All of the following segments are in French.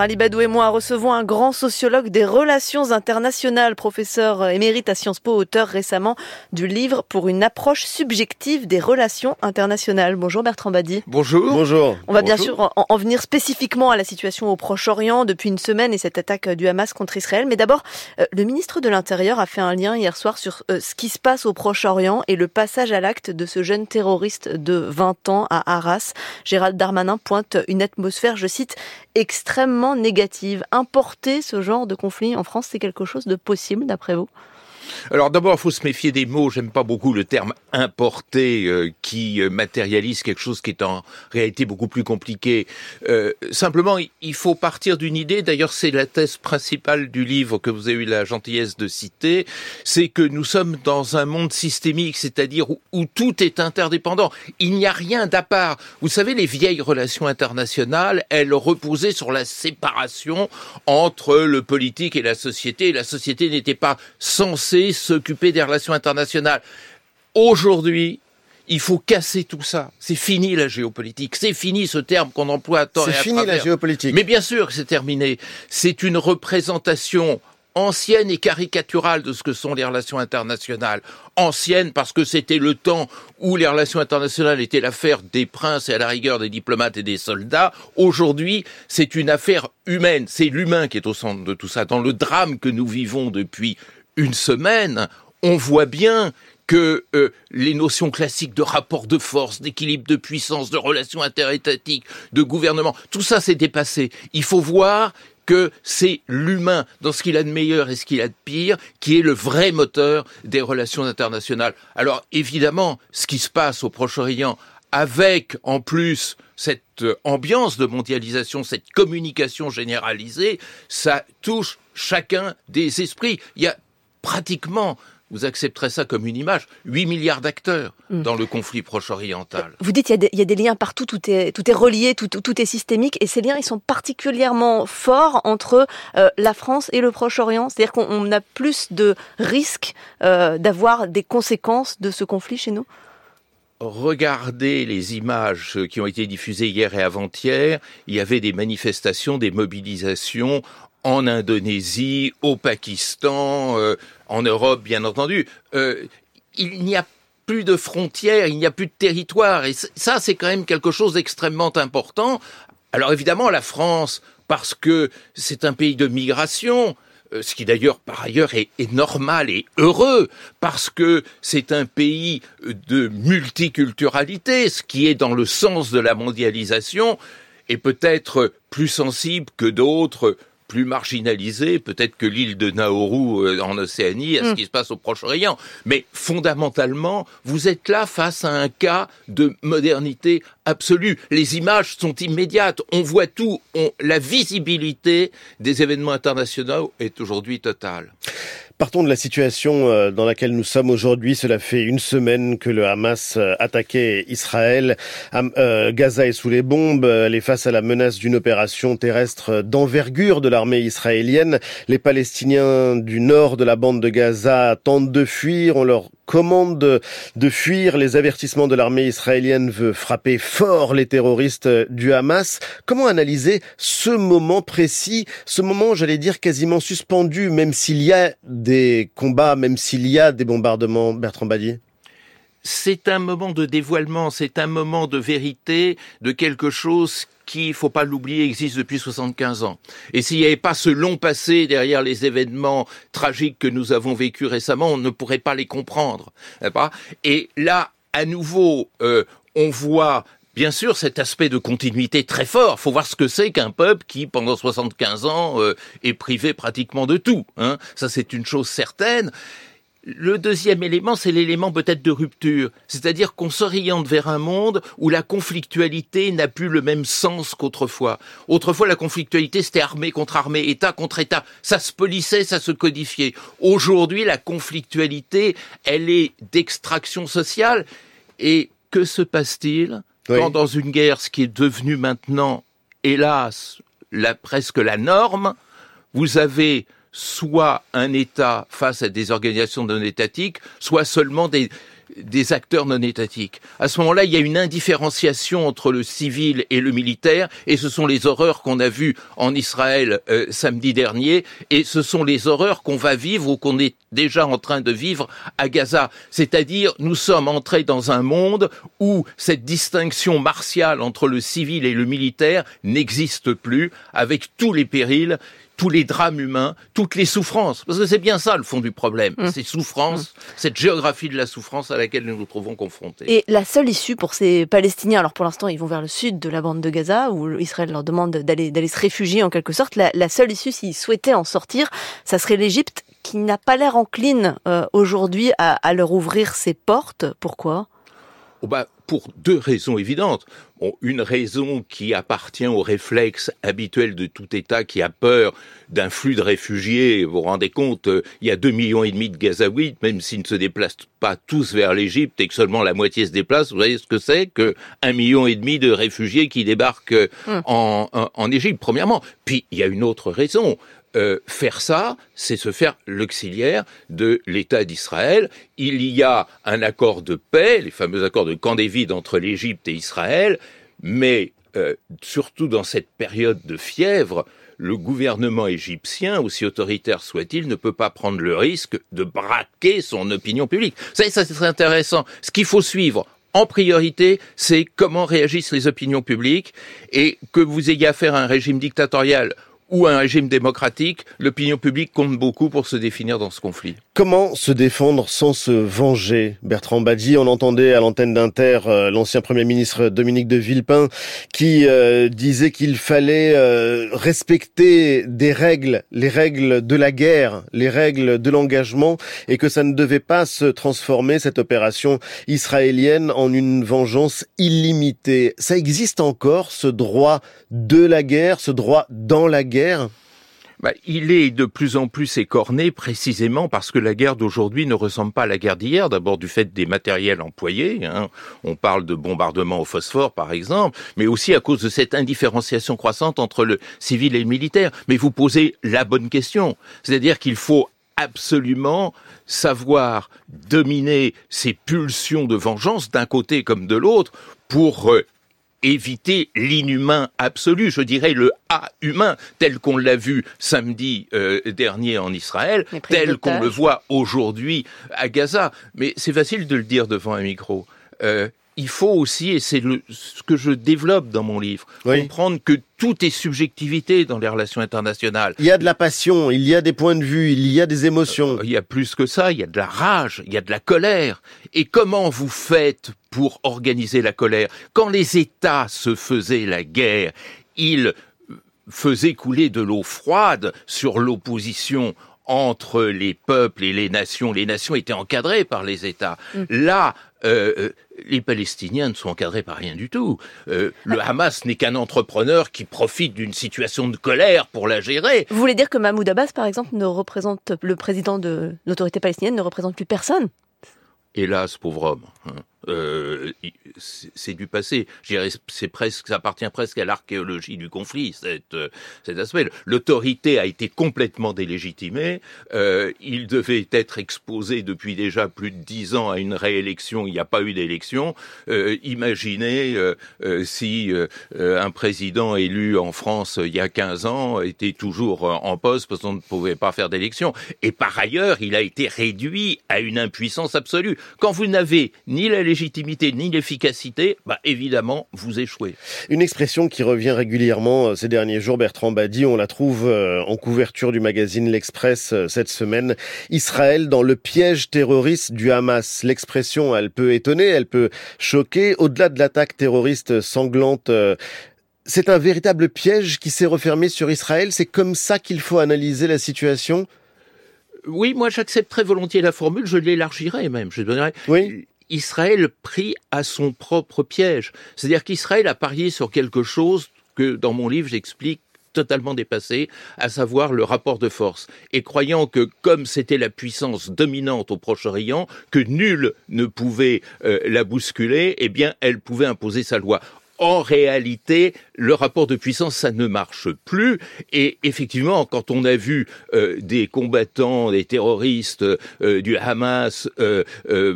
Ali Badou et moi recevons un grand sociologue des relations internationales, professeur émérite à Sciences Po, auteur récemment du livre pour une approche subjective des relations internationales. Bonjour Bertrand Badi. Bonjour. Bonjour. On va bien sûr en, venir spécifiquement à la situation au Proche-Orient depuis une semaine et cette attaque du Hamas contre Israël. Mais d'abord, euh, le ministre de l'Intérieur a fait un lien hier soir sur euh, ce qui se passe au Proche-Orient et le passage à l'acte de ce jeune terroriste de 20 ans à Arras. Gérald Darmanin pointe une atmosphère, je cite, extrêmement négative. Importer ce genre de conflit en France, c'est quelque chose de possible d'après vous? Alors d'abord, il faut se méfier des mots. J'aime pas beaucoup le terme importé euh, qui euh, matérialise quelque chose qui est en réalité beaucoup plus compliqué. Euh, simplement, il faut partir d'une idée. D'ailleurs, c'est la thèse principale du livre que vous avez eu la gentillesse de citer. C'est que nous sommes dans un monde systémique, c'est-à-dire où, tout est interdépendant. Il n'y a rien d'à part. Vous savez, les vieilles relations internationales, elles reposaient sur la séparation entre le politique et la société. la société n'était pas censée s'occuper des relations internationales. Aujourd'hui, il faut casser tout ça. C'est fini la géopolitique. C'est fini ce terme qu'on emploie à temps C'est fini la géopolitique. Mais bien sûr que c'est terminé. C'est une représentation ancienne et caricaturale de ce que sont les relations internationales. Ancienne parce que c'était le temps où les relations internationales étaient l'affaire des princes et à la rigueur des diplomates et des soldats. Aujourd'hui, c'est une affaire humaine. C'est l'humain qui est au centre de tout ça. Dans le drame que nous vivons depuis une semaine, on voit bien que euh, les notions classiques de rapport de force, d'équilibre de puissance, de relations interétatiques, de gouvernement, tout ça s'est dépassé. Il faut voir que c'est l'humain, dans ce qu'il a de meilleur et ce qu'il a de pire, qui est le vrai moteur des relations internationales. Alors évidemment, ce qui se passe au Proche-Orient, avec en plus cette euh, ambiance de mondialisation, cette communication généralisée, ça touche chacun des esprits. Il y a pratiquement vous accepterez ça comme une image, 8 milliards d'acteurs hmm. dans le conflit proche-oriental. Vous dites qu'il y, a des liens partout, tout est, tout est relié, tout, tout, est systémique, et ces liens, ils sont particulièrement forts entre euh, la France et le Proche-Orient. C'est-à-dire qu'on a plus de risques euh, d'avoir des conséquences de ce conflit chez nous? Regardez les images qui ont été diffusées hier et avant-hier. Il y avait des manifestations, des mobilisations en Indonésie, au Pakistan, euh, en Europe, bien entendu. Euh, il n'y a plus de frontières, il n'y a plus de territoire. Et ça, c'est quand même quelque chose d'extrêmement important. Alors évidemment, la France, parce que c'est un pays de migration, euh, ce qui d'ailleurs par ailleurs est, est, normal et heureux, parce que c'est un pays de multiculturalité, ce qui est dans le sens de la mondialisation, et peut-être plus sensible que d'autres plus marginalisé peut-être que l'île de Nauru euh, en Océanie, à ce mm. qui se passe au Proche-Orient. Mais fondamentalement, vous êtes là face à un cas de modernité absolue. Les images sont immédiates. On voit tout. la visibilité des événements internationaux est aujourd'hui totale. Partons de la situation euh, dans laquelle nous sommes aujourd'hui. Cela fait une semaine que le Hamas euh, attaquait Israël. Euh, Gaza est sous les bombes. Elle est face à la menace d'une opération terrestre d'envergure de l'armée israélienne. Les Palestiniens du nord de la bande de Gaza tentent de fuir. Leur commande de, fuir. Les avertissements de l'armée israélienne veut frapper fort les terroristes du Hamas. Comment analyser ce moment précis, ce moment, j'allais dire, quasiment suspendu, même s'il y a des combats, même s'il y a des bombardements, Bertrand Badier c'est un moment de dévoilement, c'est un moment de vérité, de quelque chose qui, faut pas l'oublier, existe depuis 75 ans. Et s'il n'y avait pas ce long passé derrière les événements tragiques que nous avons vécus récemment, on ne pourrait pas les comprendre. Et là, à nouveau, euh, on voit bien sûr cet aspect de continuité très fort. Faut voir ce que c'est qu'un peuple qui, pendant 75 ans, euh, est privé pratiquement de tout. Hein. Ça, c'est une chose certaine. Le deuxième élément, c'est l'élément peut-être de rupture, c'est-à-dire qu'on s'oriente vers un monde où la conflictualité n'a plus le même sens qu'autrefois. Autrefois, la conflictualité, c'était armée contre armée, État contre État. Ça se polissait, ça se codifiait. Aujourd'hui, la conflictualité, elle est d'extraction sociale. Et que se passe-t-il quand dans une guerre, ce qui est devenu maintenant, hélas, la, presque la norme, vous avez soit un État face à des organisations non étatiques, soit seulement des, des acteurs non étatiques. À ce moment-là, il y a une indifférenciation entre le civil et le militaire, et ce sont les horreurs qu'on a vues en Israël euh, samedi dernier, et ce sont les horreurs qu'on va vivre ou qu'on est déjà en train de vivre à Gaza. C'est-à-dire, nous sommes entrés dans un monde où cette distinction martiale entre le civil et le militaire n'existe plus, avec tous les périls tous les drames humains, toutes les souffrances. Parce que c'est bien ça le fond du problème. Mmh. Ces souffrances, mmh. cette géographie de la souffrance à laquelle nous nous trouvons confrontés. Et la seule issue pour ces Palestiniens, alors pour l'instant ils vont vers le sud de la bande de Gaza, où Israël leur demande d'aller se réfugier en quelque sorte, la, la seule issue s'ils souhaitaient en sortir, ça serait l'Égypte qui n'a pas l'air encline euh, aujourd'hui à, à leur ouvrir ses portes. Pourquoi? Oh bah, pour deux raisons évidentes. Bon, une raison qui appartient au réflexe habituel de tout État qui a peur d'un flux de réfugiés. Vous vous rendez compte, euh, il y a deux millions et demi de Gazaouites, même s'ils ne se déplacent pas tous vers l'Égypte et que seulement la moitié se déplace. Vous voyez ce que c'est que un million et demi de réfugiés qui débarquent euh, hum. en, en, en Égypte, premièrement. Puis il y a une autre raison. Euh, faire ça, c'est se faire l'auxiliaire de l'État d'Israël. Il y a un accord de paix, les fameux accords de Camp David entre l'Égypte et Israël, mais euh, surtout dans cette période de fièvre, le gouvernement égyptien, aussi autoritaire soit-il, ne peut pas prendre le risque de braquer son opinion publique. Ça, ça c'est intéressant. Ce qu'il faut suivre en priorité, c'est comment réagissent les opinions publiques et que vous ayez affaire à un régime dictatorial ou un régime démocratique, l'opinion publique compte beaucoup pour se définir dans ce conflit. Comment se défendre sans se venger Bertrand Badji, on entendait à l'antenne d'Inter euh, l'ancien Premier ministre Dominique de Villepin qui euh, disait qu'il fallait euh, respecter des règles, les règles de la guerre, les règles de l'engagement, et que ça ne devait pas se transformer, cette opération israélienne, en une vengeance illimitée. Ça existe encore, ce droit de la guerre, ce droit dans la guerre? Bah, il est de plus en plus écorné précisément parce que la guerre d'aujourd'hui ne ressemble pas à la guerre d'hier, d'abord du fait des matériels employés, hein. on parle de bombardements au phosphore par exemple, mais aussi à cause de cette indifférenciation croissante entre le civil et le militaire. Mais vous posez la bonne question, c'est-à-dire qu'il faut absolument savoir dominer ces pulsions de vengeance d'un côté comme de l'autre pour euh, éviter l'inhumain absolu, je dirais le A humain, tel qu'on l'a vu samedi euh, dernier en Israël, tel qu'on le voit aujourd'hui à Gaza. Mais c'est facile de le dire devant un micro. Euh, il faut aussi, et c'est ce que je développe dans mon livre, comprendre que tout est subjectivité dans les relations internationales. Il y a de la passion, il y a des points de vue, il y a des émotions. Euh, il y a plus que ça, il y a de la rage, il y a de la colère. Et comment vous faites pour organiser la colère Quand les États se faisaient la guerre, ils faisaient couler de l'eau froide sur l'opposition entre les peuples et les nations. Les nations étaient encadrées par les États. Mm. Là, euh, euh, les Palestiniens ne sont encadrés par rien du tout. Euh, le Hamas n'est qu'un entrepreneur qui profite d'une situation de colère pour la gérer. Vous voulez dire que Mahmoud Abbas, par exemple, ne représente le président de l'autorité palestinienne, ne représente plus personne? Hélas, pauvre homme. Euh, c'est du passé. C'est presque, ça appartient presque à l'archéologie du conflit, cette, euh, cet aspect. L'autorité a été complètement délégitimée. Euh, il devait être exposé depuis déjà plus de dix ans à une réélection. Il n'y a pas eu d'élection. Euh, imaginez euh, si un président élu en France il y a 15 ans était toujours en poste parce qu'on ne pouvait pas faire d'élection. Et par ailleurs, il a été réduit à une impuissance absolue. Quand vous n'avez ni la légitimité ni l'efficacité, bah évidemment, vous échouez. Une expression qui revient régulièrement euh, ces derniers jours, Bertrand Badi, on la trouve euh, en couverture du magazine L'Express euh, cette semaine. Israël dans le piège terroriste du Hamas. L'expression, elle peut étonner, elle peut choquer. Au-delà de l'attaque terroriste sanglante, c'est un véritable piège qui s'est refermé sur Israël. C'est comme ça qu'il faut analyser la situation? Oui, moi j'accepte très volontiers la formule, je l'élargirai même. Je donnerai. Oui. Israël pris à son propre piège. C'est-à-dire qu'Israël a parié sur quelque chose que dans mon livre j'explique totalement dépassé, à savoir le rapport de force. Et croyant que comme c'était la puissance dominante au Proche-Orient, que nul ne pouvait euh, la bousculer, eh bien elle pouvait imposer sa loi. En réalité, le rapport de puissance, ça ne marche plus. Et effectivement, quand on a vu euh, des combattants, des terroristes euh, du Hamas euh,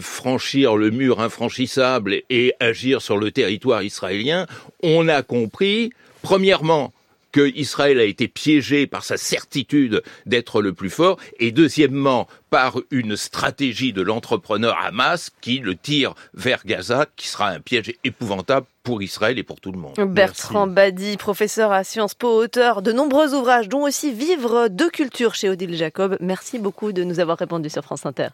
franchir le mur infranchissable et agir sur le territoire israélien, on a compris, premièrement, que Israël a été piégé par sa certitude d'être le plus fort, et deuxièmement par une stratégie de l'entrepreneur Hamas qui le tire vers Gaza, qui sera un piège épouvantable pour Israël et pour tout le monde. Bertrand Badi, professeur à Sciences Po, auteur de nombreux ouvrages, dont aussi Vivre de culture chez Odile Jacob. Merci beaucoup de nous avoir répondu sur France Inter.